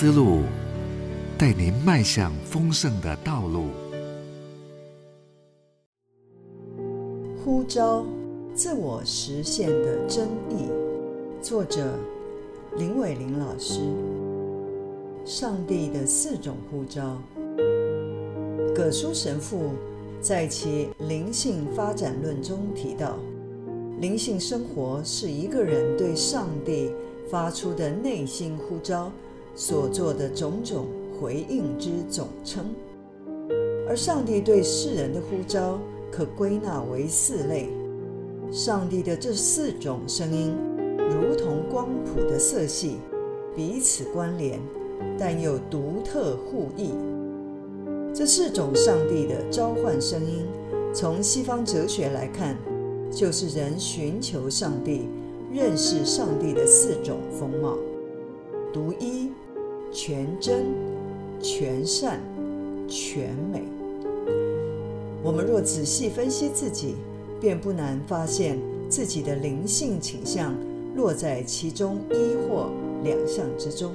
思路，带您迈向丰盛的道路。呼召，自我实现的真意。作者：林伟玲老师。上帝的四种呼召。葛舒神父在其《灵性发展论》中提到，灵性生活是一个人对上帝发出的内心呼召所做的种种回应之总称，而上帝对世人的呼召可归纳为四类。上帝的这四种声音，如同光谱的色系，彼此关联，但又独特互异。这四种上帝的召唤声音，从西方哲学来看，就是人寻求上帝、认识上帝的四种风貌：独一、全真、全善、全美。我们若仔细分析自己，便不难发现自己的灵性倾向落在其中一或两项之中。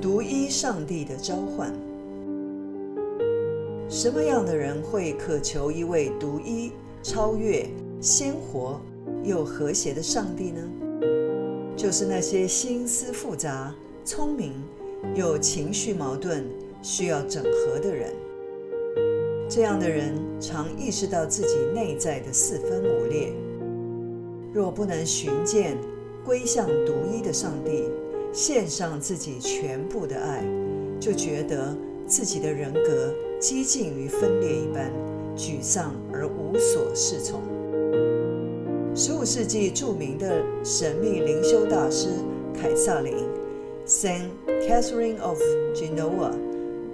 独一上帝的召唤，什么样的人会渴求一位独一、超越、鲜活又和谐的上帝呢？就是那些心思复杂、聪明又情绪矛盾、需要整合的人。这样的人常意识到自己内在的四分五裂。若不能寻见归向独一的上帝，献上自己全部的爱，就觉得自己的人格几近于分裂一般，沮丧而无所适从。十五世纪著名的神秘灵修大师凯撒琳 （Saint Catherine of Genoa）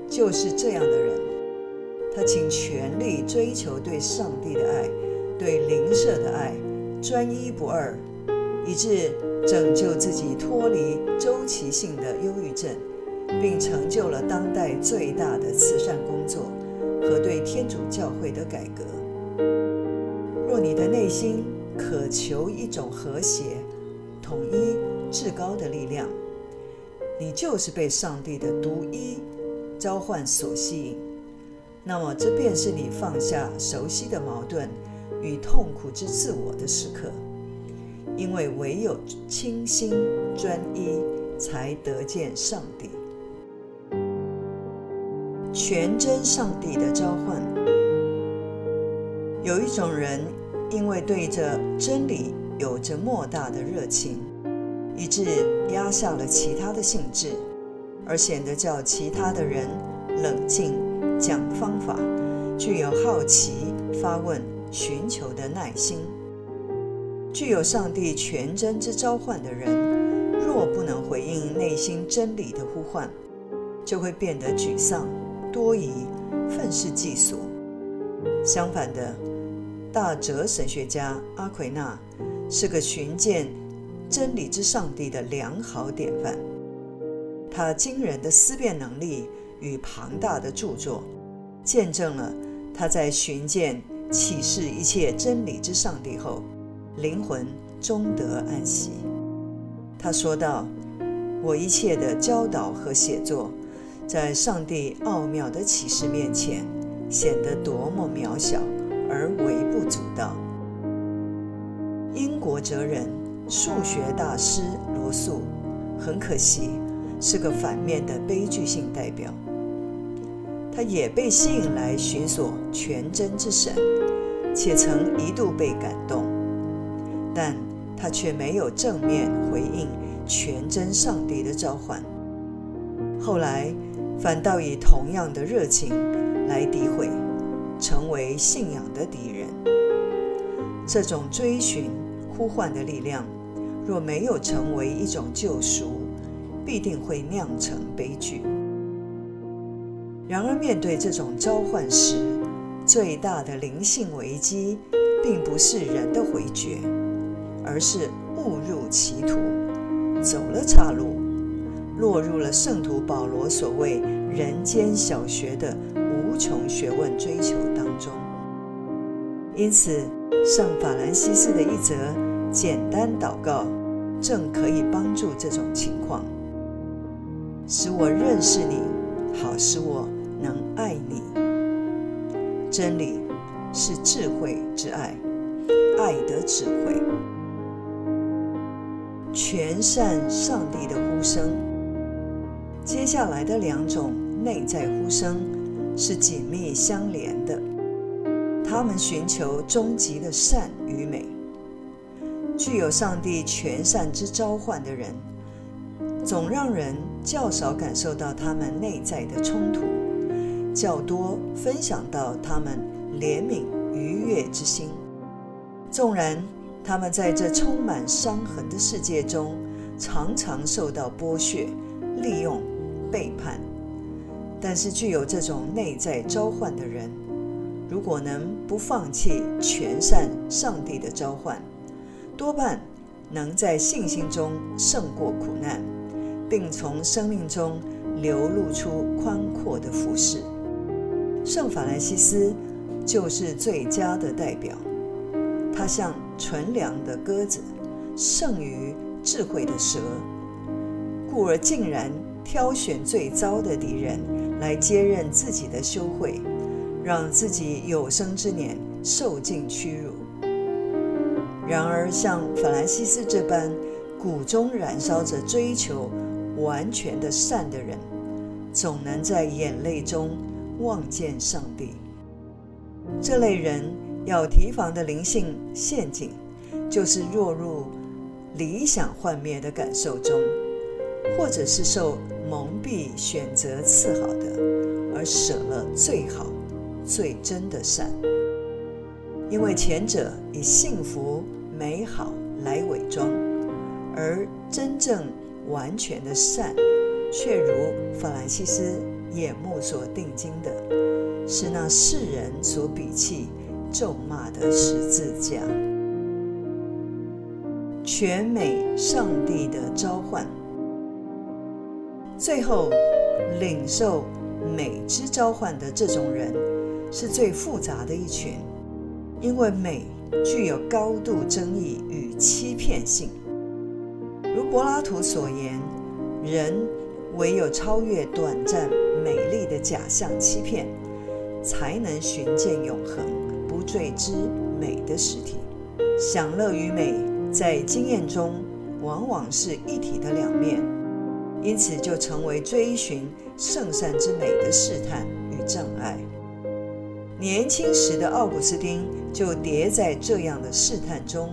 就是这样的人。他倾全力追求对上帝的爱，对灵舍的爱，专一不二，以致拯救自己脱离周期性的忧郁症，并成就了当代最大的慈善工作和对天主教会的改革。若你的内心渴求一种和谐、统一、至高的力量，你就是被上帝的独一召唤所吸引。那么，这便是你放下熟悉的矛盾与痛苦之自我的时刻，因为唯有清心专一，才得见上帝。全真上帝的召唤。有一种人，因为对着真理有着莫大的热情，以致压下了其他的兴致，而显得叫其他的人冷静。讲方法，具有好奇、发问、寻求的耐心，具有上帝全真之召唤的人，若不能回应内心真理的呼唤，就会变得沮丧、多疑、愤世嫉俗。相反的，大哲神学家阿奎那是个寻见真理之上帝的良好典范。他惊人的思辨能力。与庞大的著作，见证了他在寻见启示一切真理之上帝后，灵魂终得安息。他说道：“我一切的教导和写作，在上帝奥妙的启示面前，显得多么渺小而微不足道。”英国哲人、数学大师罗素，很可惜是个反面的悲剧性代表。他也被吸引来寻索全真之神，且曾一度被感动，但他却没有正面回应全真上帝的召唤。后来反倒以同样的热情来诋毁，成为信仰的敌人。这种追寻呼唤的力量，若没有成为一种救赎，必定会酿成悲剧。然而，面对这种召唤时，最大的灵性危机，并不是人的回绝，而是误入歧途，走了岔路，落入了圣徒保罗所谓“人间小学”的无穷学问追求当中。因此，圣法兰西斯的一则简单祷告，正可以帮助这种情况，使我认识你，好使我能爱你。真理是智慧之爱，爱的智慧。全善上帝的呼声，接下来的两种内在呼声是紧密相连的，他们寻求终极的善与美。具有上帝全善之召唤的人，总让人较少感受到他们内在的冲突，较多分享到他们怜悯愉悦之心。纵然他们在这充满伤痕的世界中，常常受到剥削、利用、背叛，但是具有这种内在召唤的人，如果能不放弃全善上帝的召唤，多半能在信心中胜过苦难，并从生命中流露出宽阔的服饰。圣法兰西斯就是最佳的代表。他像纯良的鸽子，胜于智慧的蛇，故而竟然挑选最糟的敌人来接任自己的修会，让自己有生之年受尽屈辱。然而，像法兰西斯这般骨中燃烧着追求完全的善的人，总能在眼泪中望见上帝。这类人要提防的灵性陷阱，就是落入理想幻灭的感受中，或者是受蒙蔽选择次好的，而舍了最好、最真的善，因为前者以幸福。美好来伪装，而真正完全的善，却如法兰西斯眼目所定睛的，是那世人所鄙弃、咒骂的十字架。全美上帝的召唤，最后领受美之召唤的这种人，是最复杂的一群，因为美。具有高度争议与欺骗性，如柏拉图所言，人唯有超越短暂美丽的假象欺骗，才能寻见永恒不坠之美的实体。享乐与美在经验中往往是一体的两面，因此就成为追寻圣善之美的试探与障碍。年轻时的奥古斯丁就跌在这样的试探中，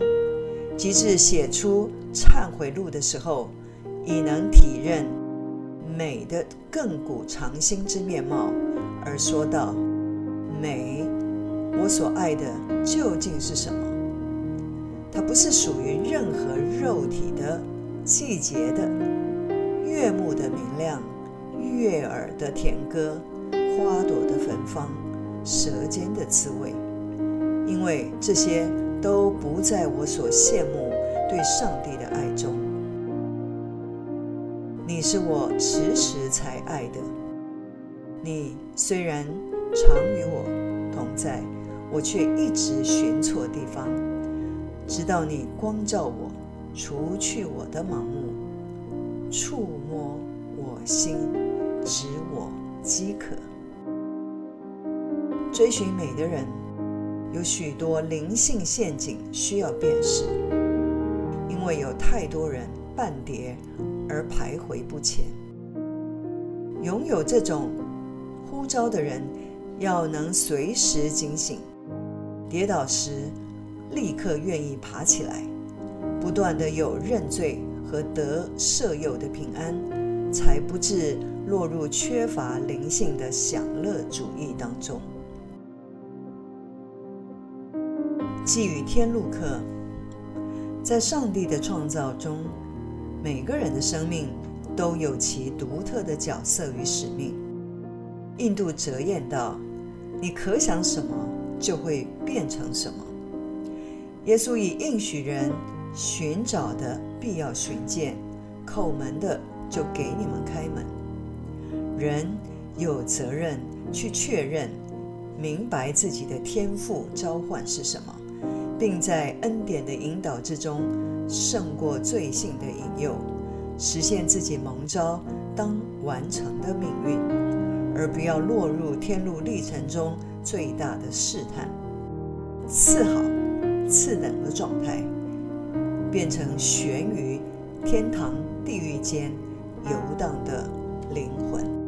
及至写出《忏悔录》的时候，已能体认美的亘古长新之面貌，而说道：“美，我所爱的究竟是什么？它不是属于任何肉体的、季节的、悦目的明亮、悦耳的甜歌、花朵的芬芳。”舌尖的滋味，因为这些都不在我所羡慕对上帝的爱中。你是我迟迟才爱的，你虽然常与我同在，我却一直寻错地方，直到你光照我，除去我的盲目，触心，使我饥渴。追寻美的人有许多灵性陷阱需要辨识，因为有太多人半跌而徘徊不前。拥有这种呼召的人，要能随时警醒，跌倒时立刻愿意爬起来，不断的有认罪和得舍友的平安，才不致落入缺乏灵性的享乐主义当中。寄予天路客，在上帝的创造中，每个人的生命都有其独特的角色与使命。印度哲言道：“你可想什么，就会变成什么。”耶稣以应许人寻找的必要寻见，叩门的就给你们开门。人有责任去确认、明白自己的天赋召唤是什么。并在恩典的引导之中胜过罪性的引诱，实现自己蒙召当完成的命运，而不要落入天路历程中最大的试探、次好、次等的状态，变成悬于天堂、地狱间游荡的灵魂。